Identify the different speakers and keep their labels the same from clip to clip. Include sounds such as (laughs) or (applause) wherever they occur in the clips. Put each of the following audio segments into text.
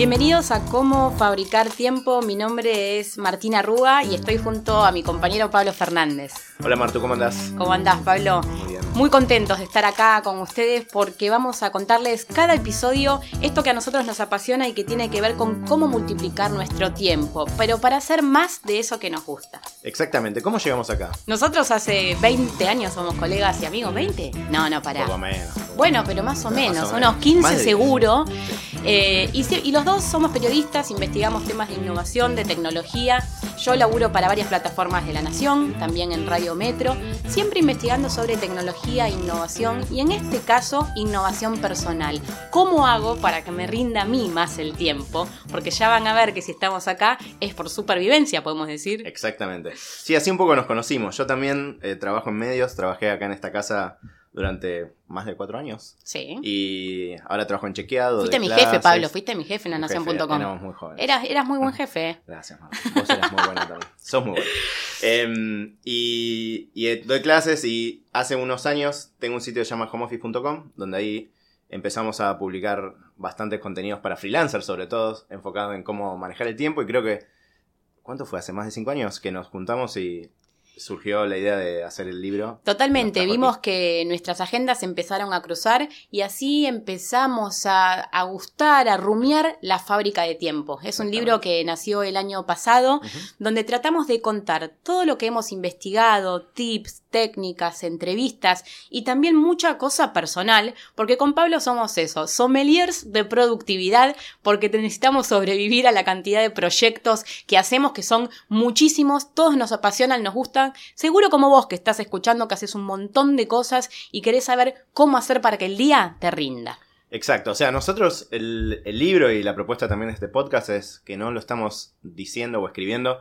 Speaker 1: Bienvenidos a Cómo Fabricar Tiempo. Mi nombre es Martina Rúa y estoy junto a mi compañero Pablo Fernández.
Speaker 2: Hola Martu, ¿cómo andás?
Speaker 1: ¿Cómo andás, Pablo?
Speaker 2: Muy bien.
Speaker 1: Muy contentos de estar acá con ustedes porque vamos a contarles cada episodio esto que a nosotros nos apasiona y que tiene que ver con cómo multiplicar nuestro tiempo, pero para hacer más de eso que nos gusta.
Speaker 2: Exactamente, ¿cómo llegamos acá?
Speaker 1: Nosotros hace 20 años somos colegas y amigos, ¿20? No, no, pará.
Speaker 2: Poco menos.
Speaker 1: Bueno, pero más o menos,
Speaker 2: o
Speaker 1: unos
Speaker 2: menos.
Speaker 1: 15
Speaker 2: Más de 10.
Speaker 1: seguro. Eh, y, los dos somos periodistas, investigamos temas de innovación, de tecnología. Yo laburo para varias plataformas de la Nación, también en Radio Metro, siempre investigando sobre tecnología e innovación y en este caso innovación personal. ¿Cómo hago para que me rinda a mí más el tiempo? Porque ya van a ver que si estamos acá es por supervivencia, podemos decir.
Speaker 2: Exactamente. Sí, así un poco nos conocimos. Yo también eh, trabajo en medios, trabajé acá en esta casa durante más de cuatro años.
Speaker 1: Sí.
Speaker 2: Y ahora trabajo en chequeado.
Speaker 1: Fuiste
Speaker 2: de
Speaker 1: mi
Speaker 2: clases.
Speaker 1: jefe, Pablo, fuiste mi jefe en lanación.com.
Speaker 2: Éramos muy jóvenes.
Speaker 1: Eras, eras muy buen jefe. ¿eh?
Speaker 2: Gracias, Martu. Vos eras muy buena también. (laughs) Sos muy buena. Em, y, y, eh, doy clases y hace unos años tengo un sitio que se llama homeoffice.com, donde ahí empezamos a publicar bastantes contenidos para freelancers, sobre todo, enfocado en cómo manejar el tiempo. Y creo que, ¿cuánto fue? Hace más de cinco años que nos juntamos y surgió la idea de hacer el libro.
Speaker 1: Totalmente, vimos
Speaker 2: aquí.
Speaker 1: que nuestras agendas empezaron a cruzar y así empezamos a, a gustar, a rumiar la fábrica de tiempo. Es un libro que nació el año pasado, donde tratamos de contar todo lo que hemos investigado, tips, técnicas, entrevistas y también mucha cosa personal, porque con Pablo somos eso, sommeliers de productividad, porque necesitamos sobrevivir a la cantidad de proyectos que hacemos, que son muchísimos, todos nos apasionan, nos gustan, seguro como vos que estás escuchando, que haces un montón de cosas y querés saber cómo hacer para que el día te rinda.
Speaker 2: Exacto, o sea, nosotros el, el libro y la propuesta también de este podcast es que no lo estamos diciendo o escribiendo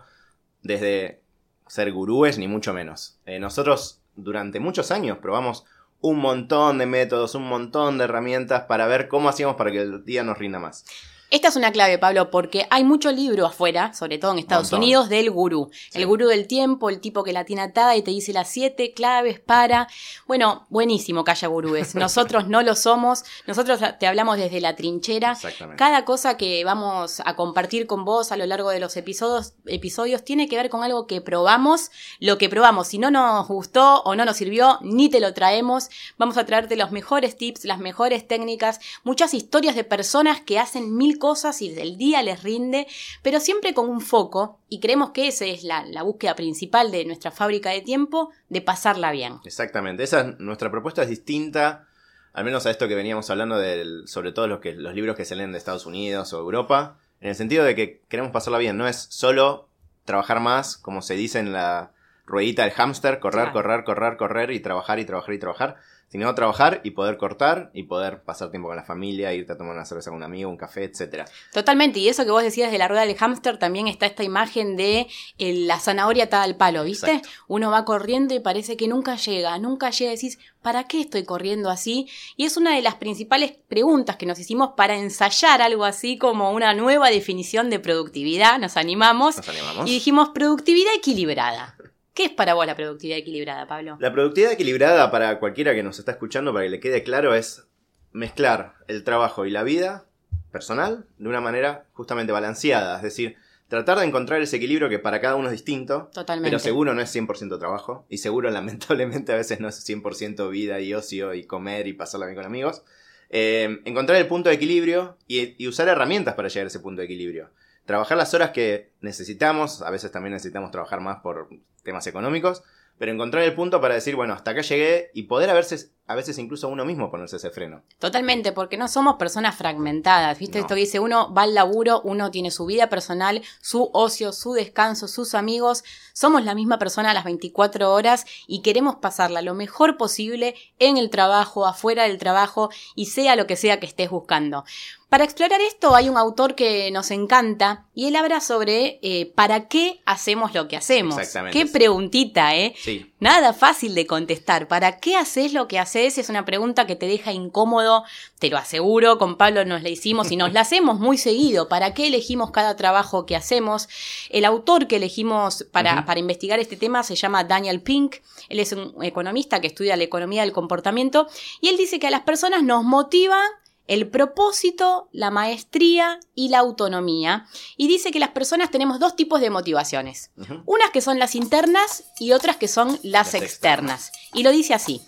Speaker 2: desde ser gurúes ni mucho menos. Eh, nosotros durante muchos años probamos un montón de métodos, un montón de herramientas para ver cómo hacíamos para que el día nos rinda más.
Speaker 1: Esta es una clave, Pablo, porque hay mucho libro afuera, sobre todo en Estados
Speaker 2: Montón.
Speaker 1: Unidos, del gurú.
Speaker 2: Sí.
Speaker 1: El gurú del tiempo, el tipo que la tiene atada y te dice las siete claves para. Bueno, buenísimo que haya gurúes. (laughs) Nosotros no lo somos. Nosotros te hablamos desde la trinchera.
Speaker 2: Exactamente.
Speaker 1: Cada cosa que vamos a compartir con vos a lo largo de los episodios, episodios tiene que ver con algo que probamos, lo que probamos. Si no nos gustó o no nos sirvió, ni te lo traemos. Vamos a traerte los mejores tips, las mejores técnicas, muchas historias de personas que hacen mil cosas y el día les rinde, pero siempre con un foco, y creemos que esa es la, la búsqueda principal de nuestra fábrica de tiempo, de pasarla bien.
Speaker 2: Exactamente. Esa es- nuestra propuesta es distinta, al menos a esto que veníamos hablando del, sobre todo los que los libros que se leen de Estados Unidos o Europa, en el sentido de que queremos pasarla bien. No es solo trabajar más, como se dice en la ruedita del hámster, correr,
Speaker 1: Claro.
Speaker 2: correr, correr, correr y trabajar y trabajar y trabajar, sino trabajar y poder cortar y poder pasar tiempo con la familia, irte a tomar una cerveza con un amigo, un café, etcétera.
Speaker 1: Totalmente, y eso que vos decías de la rueda del hámster, también está esta imagen de eh, la zanahoria atada al palo, ¿viste?
Speaker 2: Exacto.
Speaker 1: Uno va corriendo y parece que nunca llega, nunca llega, decís, ¿para qué estoy corriendo así? Y es una de las principales preguntas que nos hicimos para ensayar algo así como una nueva definición de productividad, nos animamos
Speaker 2: Nos animamos.
Speaker 1: y dijimos productividad equilibrada. ¿Qué es para vos la productividad equilibrada, Pablo?
Speaker 2: La productividad equilibrada para cualquiera que nos está escuchando, para que le quede claro, es mezclar el trabajo y la vida personal de una manera justamente balanceada. Es decir, tratar de encontrar ese equilibrio que para cada uno es distinto,
Speaker 1: Totalmente.
Speaker 2: pero seguro no es 100% trabajo. Y seguro, (laughs) lamentablemente, a veces no es 100% vida y ocio y comer y pasarla bien con amigos. Eh, encontrar el punto de equilibrio y, y usar herramientas para llegar a ese punto de equilibrio. Trabajar las horas que necesitamos, a veces también necesitamos trabajar más por temas económicos, pero encontrar el punto para decir, bueno, hasta acá llegué y poder veces, a veces incluso uno mismo ponerse ese freno.
Speaker 1: Totalmente, porque no somos personas fragmentadas, ¿viste?
Speaker 2: No.
Speaker 1: Esto que dice uno va al laburo, uno tiene su vida personal, su ocio, su descanso, sus amigos. Somos la misma persona a las 24 horas y queremos pasarla lo mejor posible en el trabajo, afuera del trabajo y sea lo que sea que estés buscando. Para explorar esto hay un autor que nos encanta y él habla sobre eh, para qué hacemos lo que hacemos.
Speaker 2: Exactamente.
Speaker 1: Qué preguntita, ¿eh?
Speaker 2: Sí.
Speaker 1: Nada fácil de contestar. ¿Para qué haces lo que haces? Es una pregunta que te deja incómodo, te lo aseguro. Con Pablo nos la hicimos y nos la hacemos muy seguido. ¿Para qué elegimos cada trabajo que hacemos? El autor que elegimos para, para investigar este tema se llama Daniel Pink. Él es un economista que estudia la economía del comportamiento y él dice que a las personas nos motivan el propósito, la maestría y la autonomía. Y dice que las personas tenemos dos tipos de motivaciones.
Speaker 2: Ujú.
Speaker 1: Unas que son las internas y otras que son las,
Speaker 2: Las
Speaker 1: externas. Y lo dice así.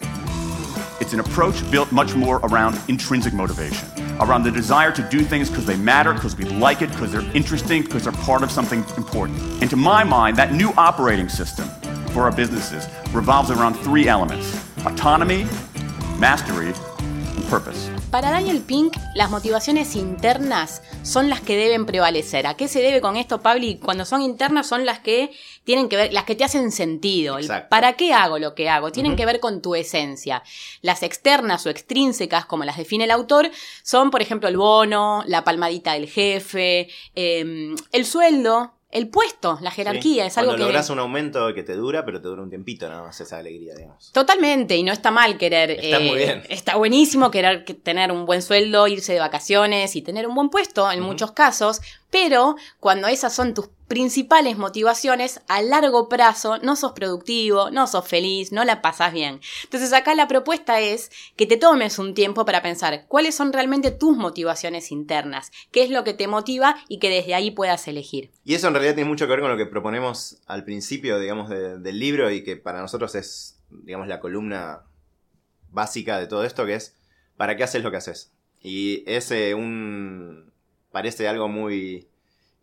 Speaker 3: It's an approach built much more around intrinsic motivation, around the desire to do things because they matter, because we like it, because they're interesting, because they're part of something important. And to my mind, that new operating system for our businesses revolves around three elements autonomy, mastery, and purpose.
Speaker 1: Para Daniel Pink, las motivaciones internas son las que deben prevalecer. ¿A qué se debe con esto, Pabli? Cuando son internas son las que tienen que ver, las que te hacen sentido. El. ¿Para qué hago lo que hago? Tienen que ver con tu esencia. Las externas o extrínsecas, como las define el autor, son, por ejemplo, el bono, la palmadita del jefe, eh, el sueldo, el puesto, la jerarquía.
Speaker 2: Sí.
Speaker 1: Es algo
Speaker 2: Cuando
Speaker 1: que
Speaker 2: logras un aumento que te dura, pero te dura un tiempito nada más esa alegría, digamos.
Speaker 1: Totalmente, y no está mal querer.
Speaker 2: Está muy bien.
Speaker 1: Está buenísimo querer que- tener un buen sueldo, irse de vacaciones y tener un buen puesto en muchos casos, pero cuando esas son tus principales motivaciones, a largo plazo no sos productivo, no sos feliz, no la pasas bien. Entonces acá la propuesta es que te tomes un tiempo para pensar cuáles son realmente tus motivaciones internas, qué es lo que te motiva y que desde ahí puedas elegir.
Speaker 2: Y eso en realidad tiene mucho que ver con lo que proponemos al principio, digamos, de- del libro y que para nosotros es, digamos, la columna básica de todo esto, que es ¿para qué haces lo que haces? Y es eh, un... parece algo muy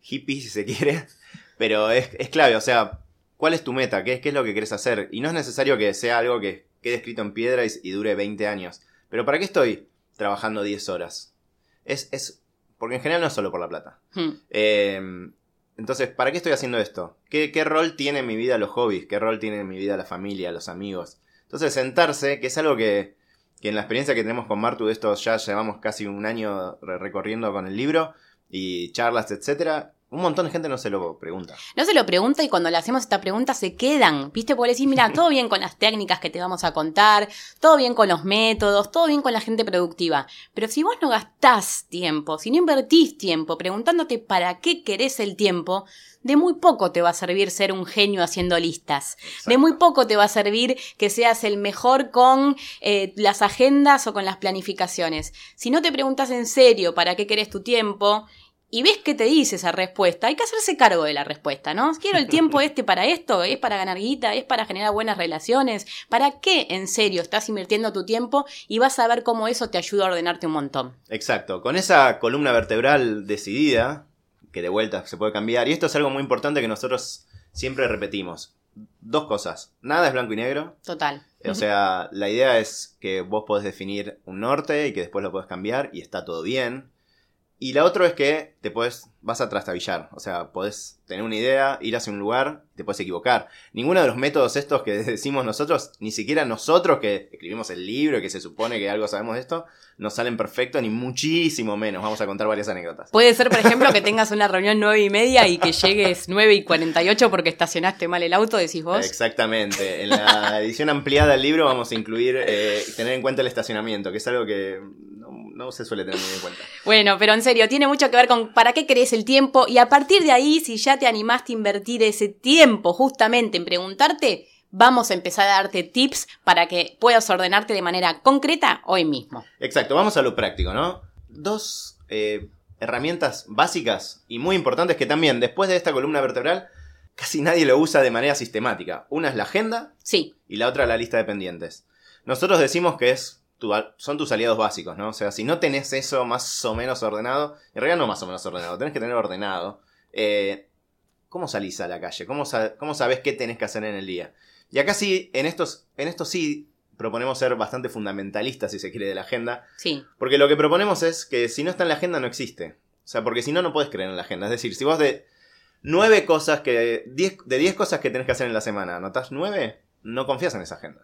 Speaker 2: hippie, si se quiere, (laughs) pero es, es clave, o sea, ¿cuál es tu meta? ¿Qué, ¿Qué es lo que quieres hacer? Y no es necesario que sea algo que quede escrito en piedra y, y dure 20 años. Pero ¿para qué estoy trabajando 10 horas? Es, es... Porque en general no es solo por la plata.
Speaker 1: Hmm.
Speaker 2: Eh, entonces, ¿para qué estoy haciendo esto? ¿Qué, ¿Qué rol tiene en mi vida los hobbies? ¿Qué rol tiene en mi vida la familia, los amigos? Entonces, sentarse, que es algo que, que en la experiencia que tenemos con Martu, de esto ya llevamos casi un año re- recorriendo con el libro y charlas, etcétera, un montón de gente no se lo pregunta.
Speaker 1: No se lo pregunta y cuando le hacemos esta pregunta se quedan, ¿viste? Por decir, mira, (laughs) todo bien con las técnicas que te vamos a contar, todo bien con los métodos, todo bien con la gente productiva. Pero si vos no gastás tiempo, si no invertís tiempo preguntándote para qué querés el tiempo, de muy poco te va a servir ser un genio haciendo listas. De muy poco te va a servir que seas el mejor con eh, las agendas o con las planificaciones. Si no te preguntas en serio para qué querés tu tiempo y ves que te dice esa respuesta, hay que hacerse cargo de la respuesta, ¿no? Quiero el tiempo (laughs) este para esto, es para ganar guita, es para generar buenas relaciones. ¿Para qué en serio estás invirtiendo tu tiempo y vas a ver cómo eso te ayuda a ordenarte un montón?
Speaker 2: Exacto, con esa columna vertebral decidida, que de vuelta se puede cambiar, y esto es algo muy importante que nosotros siempre repetimos. Dos cosas, nada es blanco y negro,
Speaker 1: Total.
Speaker 2: O sea, la idea es que vos podés definir un norte y que después lo podés cambiar y está todo bien. Y la otra es que te podés, vas a trastabillar. O sea, podés tener una idea, ir hacia un lugar, te puedes equivocar. Ninguno de los métodos estos que (laughs) decimos nosotros, ni siquiera nosotros que escribimos el libro y que se supone que algo sabemos de esto, nos salen perfectos, ni muchísimo menos. Vamos a contar varias anécdotas.
Speaker 1: Puede ser, por ejemplo, que tengas una reunión nueve y media y que llegues nueve y cuarenta y ocho porque estacionaste mal el auto, decís vos.
Speaker 2: Exactamente. En la edición ampliada del libro vamos a incluir, eh, tener en cuenta el estacionamiento, que es algo que no, no se suele tener muy en cuenta. (laughs)
Speaker 1: Bueno, pero en serio, tiene mucho que ver con para qué querés el tiempo y a partir de ahí, si ya te animaste a invertir ese tiempo justamente en preguntarte, vamos a empezar a darte tips para que puedas ordenarte de manera concreta hoy mismo.
Speaker 2: Exacto, vamos a lo práctico, ¿no? Dos eh, herramientas básicas y muy importantes que también después de esta columna vertebral casi nadie lo usa de manera sistemática. Una es la agenda
Speaker 1: Sí,
Speaker 2: y la otra la lista de pendientes. Nosotros decimos que es tu- son tus aliados básicos, ¿no? O sea, si no tenés eso más o menos ordenado, en realidad no más o menos ordenado, tenés que tener ordenado. eh, ¿Cómo salís a la calle? ¿Cómo, ¿Cómo sabés qué tenés que hacer en el día? Y acá sí, en estos, en esto sí proponemos ser bastante fundamentalistas, si se quiere, de la agenda.
Speaker 1: Sí.
Speaker 2: Porque lo que proponemos es que si no está en la agenda, no existe. O sea, porque si no, no puedes creer en la agenda. Es decir, si vos de nueve cosas que. Diez, de diez cosas que tenés que hacer en la semana, anotás nueve, no confías en esa agenda.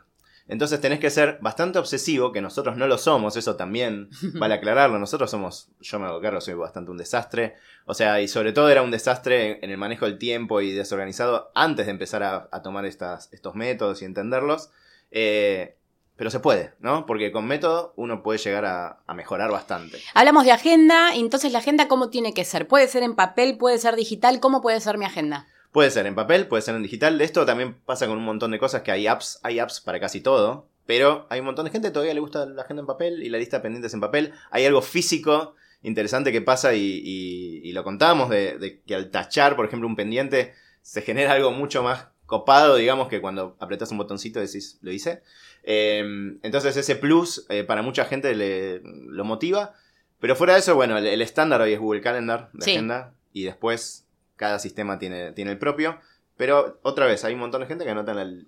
Speaker 2: Entonces tenés que ser bastante obsesivo, que nosotros no lo somos, eso también (laughs) vale aclararlo. Nosotros somos, yo me hago cargo, soy bastante un desastre. O sea, y sobre todo era un desastre en el manejo del tiempo y desorganizado antes de empezar a, a tomar estas, estos métodos y entenderlos. Eh, pero se puede, ¿no? Porque con método uno puede llegar a, a mejorar bastante.
Speaker 1: Hablamos de agenda, entonces la agenda cómo tiene que ser? Puede ser en papel, puede ser digital, ¿cómo puede ser mi agenda?
Speaker 2: Puede ser en papel, puede ser en digital. Esto también pasa con un montón de cosas que hay apps, hay apps para casi todo. Pero hay un montón de gente que todavía le gusta la agenda en papel y la lista de pendientes en papel. Hay algo físico interesante que pasa y, y- y lo contábamos de, de que al tachar, por ejemplo, un pendiente, se genera algo mucho más copado, digamos, que cuando apretas un botoncito decís, lo hice. Eh, entonces ese plus eh, para mucha gente le, lo motiva. Pero fuera de eso, bueno, el, estándar hoy es Google Calendar de
Speaker 1: Sí.
Speaker 2: agenda y después cada sistema tiene, tiene el propio. Pero otra vez, hay un montón de gente que anota en la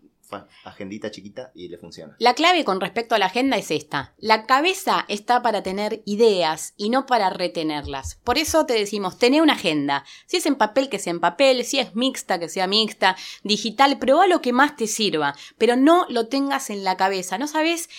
Speaker 2: agendita chiquita y le funciona.
Speaker 1: La clave con respecto a la agenda es esta. La cabeza está para tener ideas y no para retenerlas. Por eso te decimos, tené una agenda. Si es en papel, que sea en papel. Si es mixta, que sea mixta. Digital, prueba lo que más te sirva. Pero no lo tengas en la cabeza. ¿No sabes?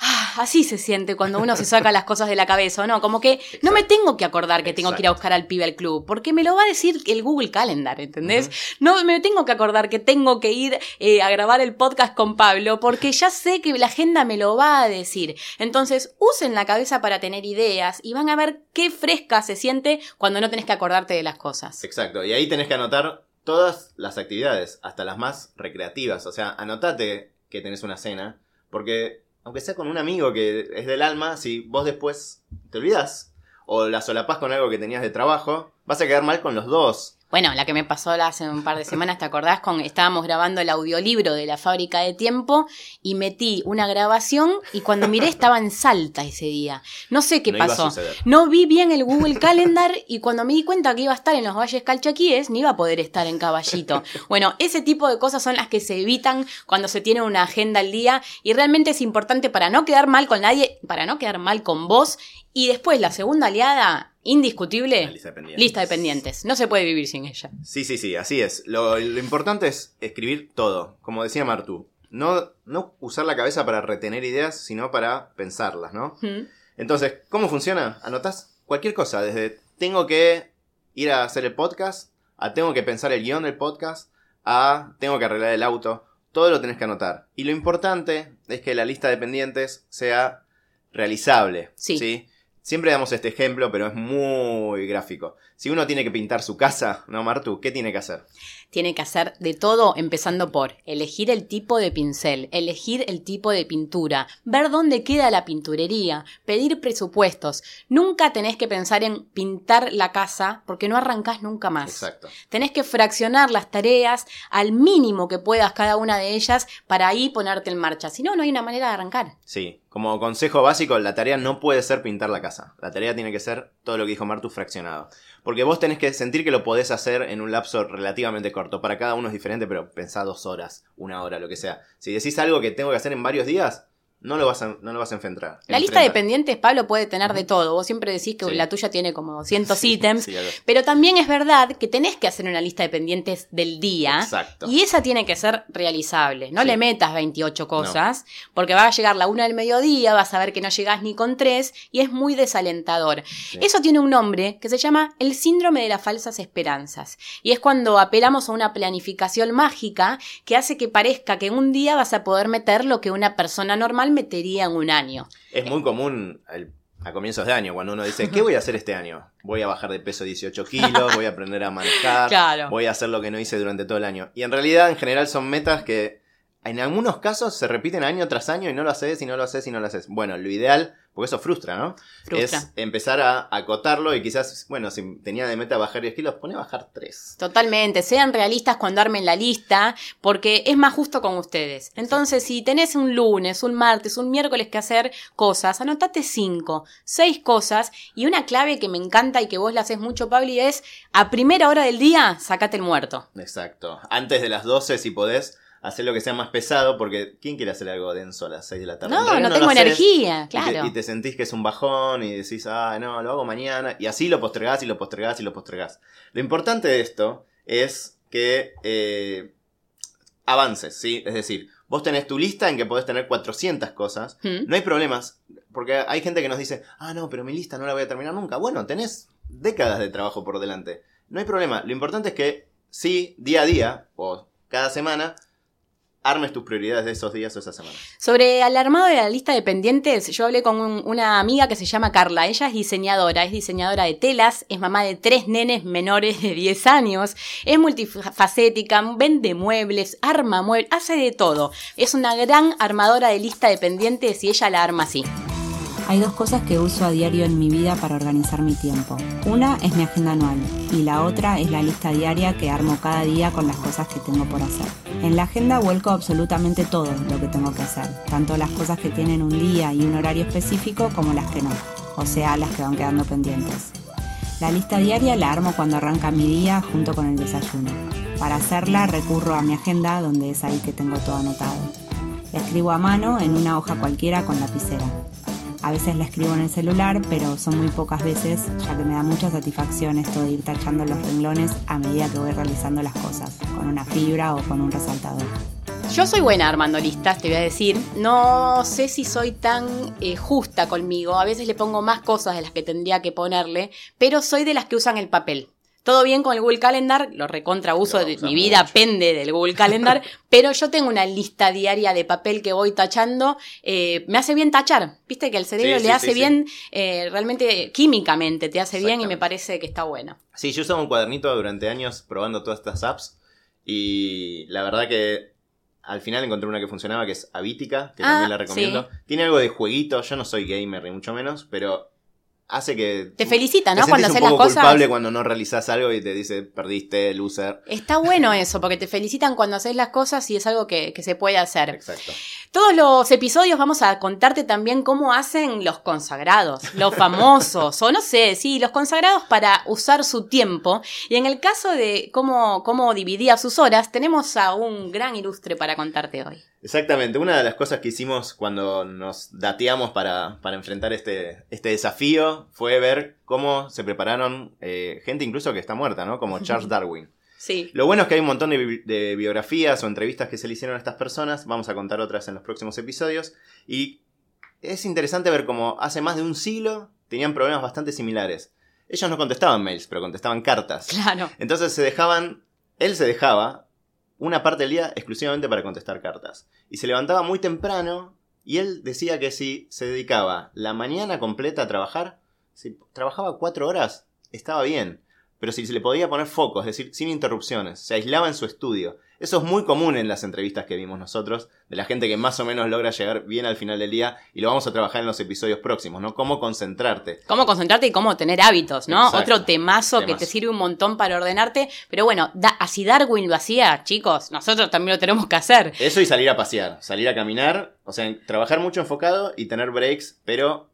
Speaker 1: Ah, así se siente cuando uno se saca las cosas de la cabeza, ¿o no? Como que no me tengo que acordar que tengo que ir a buscar al pibe al club. Porque me lo va a decir el Google Calendar, ¿entendés? No me tengo que acordar que tengo que ir eh, a grabar el podcast con Pablo, porque ya sé que la agenda me lo va a decir. Entonces, usen la cabeza para tener ideas y van a ver qué fresca se siente cuando no tenés que acordarte de las cosas.
Speaker 2: Exacto, y ahí tenés que anotar todas las actividades, hasta las más recreativas. O sea, anotate que tenés una cena, porque aunque sea con un amigo que es del alma, si vos después te olvidás o la solapás con algo que tenías de trabajo, vas a quedar mal con los dos.
Speaker 1: Bueno, la que me pasó hace un par de semanas, ¿te acordás? Con, estábamos grabando el audiolibro de la fábrica de tiempo y metí una grabación y cuando miré estaba en Salta ese día. No sé qué
Speaker 2: No
Speaker 1: pasó. No vi bien el Google Calendar y cuando me di cuenta que iba a estar en los valles calchaquíes, ni iba a poder estar en caballito. Bueno, ese tipo de cosas son las que se evitan cuando se tiene una agenda al día y realmente es importante para no quedar mal con nadie, para no quedar mal con vos. Y después la segunda aliada, indiscutible,
Speaker 2: lista de pendientes.
Speaker 1: lista de pendientes. No se puede vivir sin ella.
Speaker 2: Sí, sí, sí, así es. Lo, lo importante es escribir todo, como decía Martu. No, no usar la cabeza para retener ideas, sino para pensarlas, ¿no?
Speaker 1: ¿Mm?
Speaker 2: Entonces, ¿cómo funciona? Anotás cualquier cosa, desde tengo que ir a hacer el podcast, a tengo que pensar el guion del podcast, a tengo que arreglar el auto. Todo lo tenés que anotar. Y lo importante es que la lista de pendientes sea realizable.
Speaker 1: Sí.
Speaker 2: Siempre damos este ejemplo, pero es muy gráfico. Si uno tiene que pintar su casa, ¿no, Martu? ¿Qué tiene que hacer?
Speaker 1: Tiene que hacer de todo empezando por elegir el tipo de pincel, elegir el tipo de pintura, ver dónde queda la pinturería, pedir presupuestos. Nunca tenés que pensar en pintar la casa porque no arrancás nunca más.
Speaker 2: Exacto.
Speaker 1: Tenés que fraccionar las tareas al mínimo que puedas cada una de ellas para ahí ponerte en marcha. Si no, no hay una manera de arrancar.
Speaker 2: Sí, como consejo básico, la tarea no puede ser pintar la casa. La tarea tiene que ser todo lo que dijo Martu fraccionado. Porque vos tenés que sentir que lo podés hacer en un lapso relativamente corto. Para cada uno es diferente, pero pensá dos horas, una hora, lo que sea. Si decís algo que tengo que hacer en varios días, no lo vas a, no lo vas a enfrentar.
Speaker 1: La lista de pendientes, Pablo, puede tener de todo. Vos siempre decís que
Speaker 2: Sí.
Speaker 1: la tuya tiene como 200 ítems.
Speaker 2: Sí, algo-
Speaker 1: Pero también es verdad que tenés que hacer una lista de pendientes del día.
Speaker 2: Exacto.
Speaker 1: Y esa tiene que ser realizable. No le metas 28 cosas, porque va a llegar la una del mediodía, vas a ver que no llegás ni con tres, y es muy desalentador. Eso tiene un nombre que se llama el síndrome de las falsas esperanzas. Y es cuando apelamos a una planificación mágica que hace que parezca que un día vas a poder meter lo que una persona normal metería en un año.
Speaker 2: Es muy común el- a comienzos de año, cuando uno dice, ¿qué voy a hacer este año? Voy a bajar de peso 18 kilos, voy a aprender a manejar, (laughs)
Speaker 1: Claro.
Speaker 2: voy a hacer lo que no hice durante todo el año. Y en realidad, en general, son metas que en algunos casos se repiten año tras año y no lo haces y no lo haces y no lo haces. Bueno, lo ideal, porque eso frustra, ¿no?
Speaker 1: Frustra.
Speaker 2: Es empezar a acotarlo y quizás, bueno, si tenía de meta bajar 10 kilos, pone a bajar 3.
Speaker 1: Totalmente, sean realistas cuando armen la lista, porque es más justo con ustedes. Entonces, si tenés un lunes, un martes, un miércoles que hacer cosas, anotate cinco, seis cosas, y una clave que me encanta y que vos la haces mucho, Pabli, es a primera hora del día, sacate el muerto.
Speaker 2: Exacto. Antes de las 12, si podés, hacer lo que sea más pesado, porque ¿quién quiere hacer algo denso a las 6 de la tarde?
Speaker 1: No, no tengo
Speaker 2: haces
Speaker 1: energía,
Speaker 2: y te-
Speaker 1: claro.
Speaker 2: Y te, sentís que es un bajón y decís, ah, no, lo hago mañana. Y así lo postergás y lo postergás y lo postergás. Lo importante de esto es que eh, avances, ¿sí? Es decir, vos tenés tu lista en que podés tener 400 cosas.
Speaker 1: ¿Mm?
Speaker 2: No hay problemas, porque hay gente que nos dice, ah, no, pero mi lista no la voy a terminar nunca. Bueno, tenés décadas de trabajo por delante. No hay problema. Lo importante es que sí, día a día o cada semana, armes tus prioridades de esos días o esas semanas.
Speaker 1: Sobre el armado de la lista de pendientes, yo hablé con un- una amiga que se llama Carla. Ella es diseñadora, es diseñadora de telas, es mamá de tres nenes menores de 10 años, es multifacética, vende muebles, arma muebles, hace de todo. Es una gran armadora de lista de pendientes y ella la arma así.
Speaker 4: Hay dos cosas que uso a diario en mi vida para organizar mi tiempo. Una es mi agenda anual y la otra es la lista diaria que armo cada día con las cosas que tengo por hacer. En la agenda vuelco absolutamente todo lo que tengo que hacer, tanto las cosas que tienen un día y un horario específico como las que no, o sea, las que van quedando pendientes. La lista diaria la armo cuando arranca mi día junto con el desayuno. Para hacerla recurro a mi agenda donde es ahí que tengo todo anotado. Escribo a mano en una hoja cualquiera con lapicera. A veces la escribo en el celular, pero son muy pocas veces, ya que me da mucha satisfacción esto de ir tachando los renglones a medida que voy realizando las cosas, con una fibra o con un resaltador.
Speaker 1: Yo soy buena armando listas, te voy a decir. No sé si soy tan eh, justa conmigo. A veces le pongo más cosas de las que tendría que ponerle, pero soy de las que usan el papel. Todo bien con el Google Calendar, lo recontra uso,
Speaker 2: Lo
Speaker 1: de- mi vida
Speaker 2: mucho.
Speaker 1: pende del Google Calendar, (laughs) pero yo tengo una lista diaria de papel que voy tachando. eh, me hace bien tachar, viste que el cerebro
Speaker 2: Sí,
Speaker 1: le
Speaker 2: sí,
Speaker 1: hace
Speaker 2: sí,
Speaker 1: bien, eh, realmente químicamente te hace bien y me parece que está bueno.
Speaker 2: Sí, yo usaba un cuadernito durante años probando todas estas apps y la verdad que al final encontré una que funcionaba que es Habitica, que
Speaker 1: Ah,
Speaker 2: también la recomiendo. Tiene algo de jueguito, yo no soy gamer ni mucho menos, pero hace que...
Speaker 1: Te felicita,
Speaker 2: te
Speaker 1: ¿no? Cuando haces las cosas.
Speaker 2: culpable cuando no realizás algo y te dice perdiste, loser.
Speaker 1: Está bueno eso, porque te felicitan cuando haces las cosas y es algo que, que se puede hacer.
Speaker 2: Exacto.
Speaker 1: Todos los episodios vamos a contarte también cómo hacen los consagrados, los famosos, o no sé, sí, los consagrados para usar su tiempo. Y en el caso de cómo, cómo dividía sus horas, tenemos a un gran ilustre para contarte hoy.
Speaker 2: Exactamente, una de las cosas que hicimos cuando nos dateamos para, para enfrentar este, este desafío fue ver cómo se prepararon eh, gente incluso que está muerta, ¿no? Como Charles (laughs) Darwin.
Speaker 1: Sí.
Speaker 2: Lo bueno es que hay un montón de, bi- de biografías o entrevistas que se le hicieron a estas personas. Vamos a contar otras en los próximos episodios. Y es interesante ver cómo hace más de un siglo tenían problemas bastante similares. Ellos no contestaban mails, pero contestaban cartas.
Speaker 1: Claro.
Speaker 2: Entonces se dejaban, él se dejaba una parte del día exclusivamente para contestar cartas. Y se levantaba muy temprano y él decía que si se dedicaba la mañana completa a trabajar, si trabajaba cuatro horas, estaba bien. Pero si se le podía poner foco, es decir, sin interrupciones, se aislaba en su estudio. Eso es muy común en las entrevistas que vimos nosotros, de la gente que más o menos logra llegar bien al final del día, y lo vamos a trabajar en los episodios próximos, ¿no? Cómo concentrarte.
Speaker 1: Cómo concentrarte y cómo tener hábitos, ¿no?
Speaker 2: Exacto.
Speaker 1: Otro temazo, que te sirve un montón para ordenarte. Pero bueno, da- así Darwin lo hacía, chicos, nosotros también lo tenemos que hacer.
Speaker 2: Eso y salir a pasear, salir a caminar, o sea, trabajar mucho enfocado y tener breaks, pero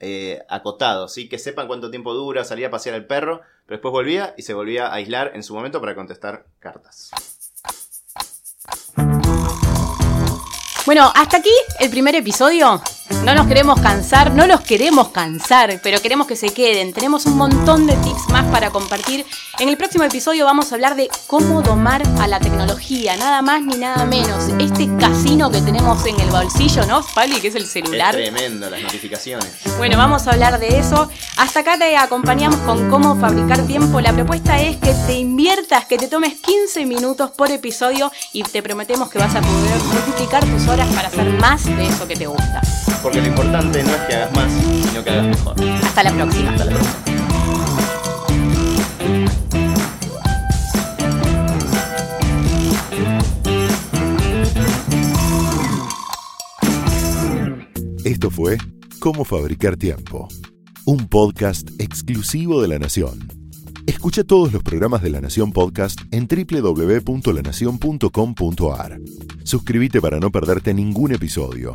Speaker 2: eh, acotados, ¿sí? Que sepan cuánto tiempo dura, salir a pasear al perro, pero después volvía y se volvía a aislar en su momento para contestar cartas.
Speaker 1: Bueno, hasta aquí el primer episodio. No nos queremos cansar, no los queremos cansar, pero queremos que se queden. Tenemos un montón de tips más para compartir. En el próximo episodio vamos a hablar de cómo domar a la tecnología, nada más ni nada menos. Este casino que tenemos en el bolsillo, ¿no, Pali? Que es el
Speaker 2: Es
Speaker 1: celular.
Speaker 2: tremendo las notificaciones.
Speaker 1: Bueno, vamos a hablar de eso. Hasta acá te acompañamos con cómo fabricar tiempo. La propuesta es que te inviertas, que te tomes 15 minutos por episodio y te prometemos que vas a poder multiplicar tus horas para hacer más de eso que te gusta.
Speaker 2: Porque lo importante no es que hagas más, sino que hagas mejor.
Speaker 1: Hasta la próxima.
Speaker 2: Hasta la próxima.
Speaker 5: Esto fue Cómo Fabricar Tiempo, un podcast exclusivo de La Nación. Escucha todos los programas de La Nación Podcast en www.lanacion.com.ar. Suscríbete para no perderte ningún episodio.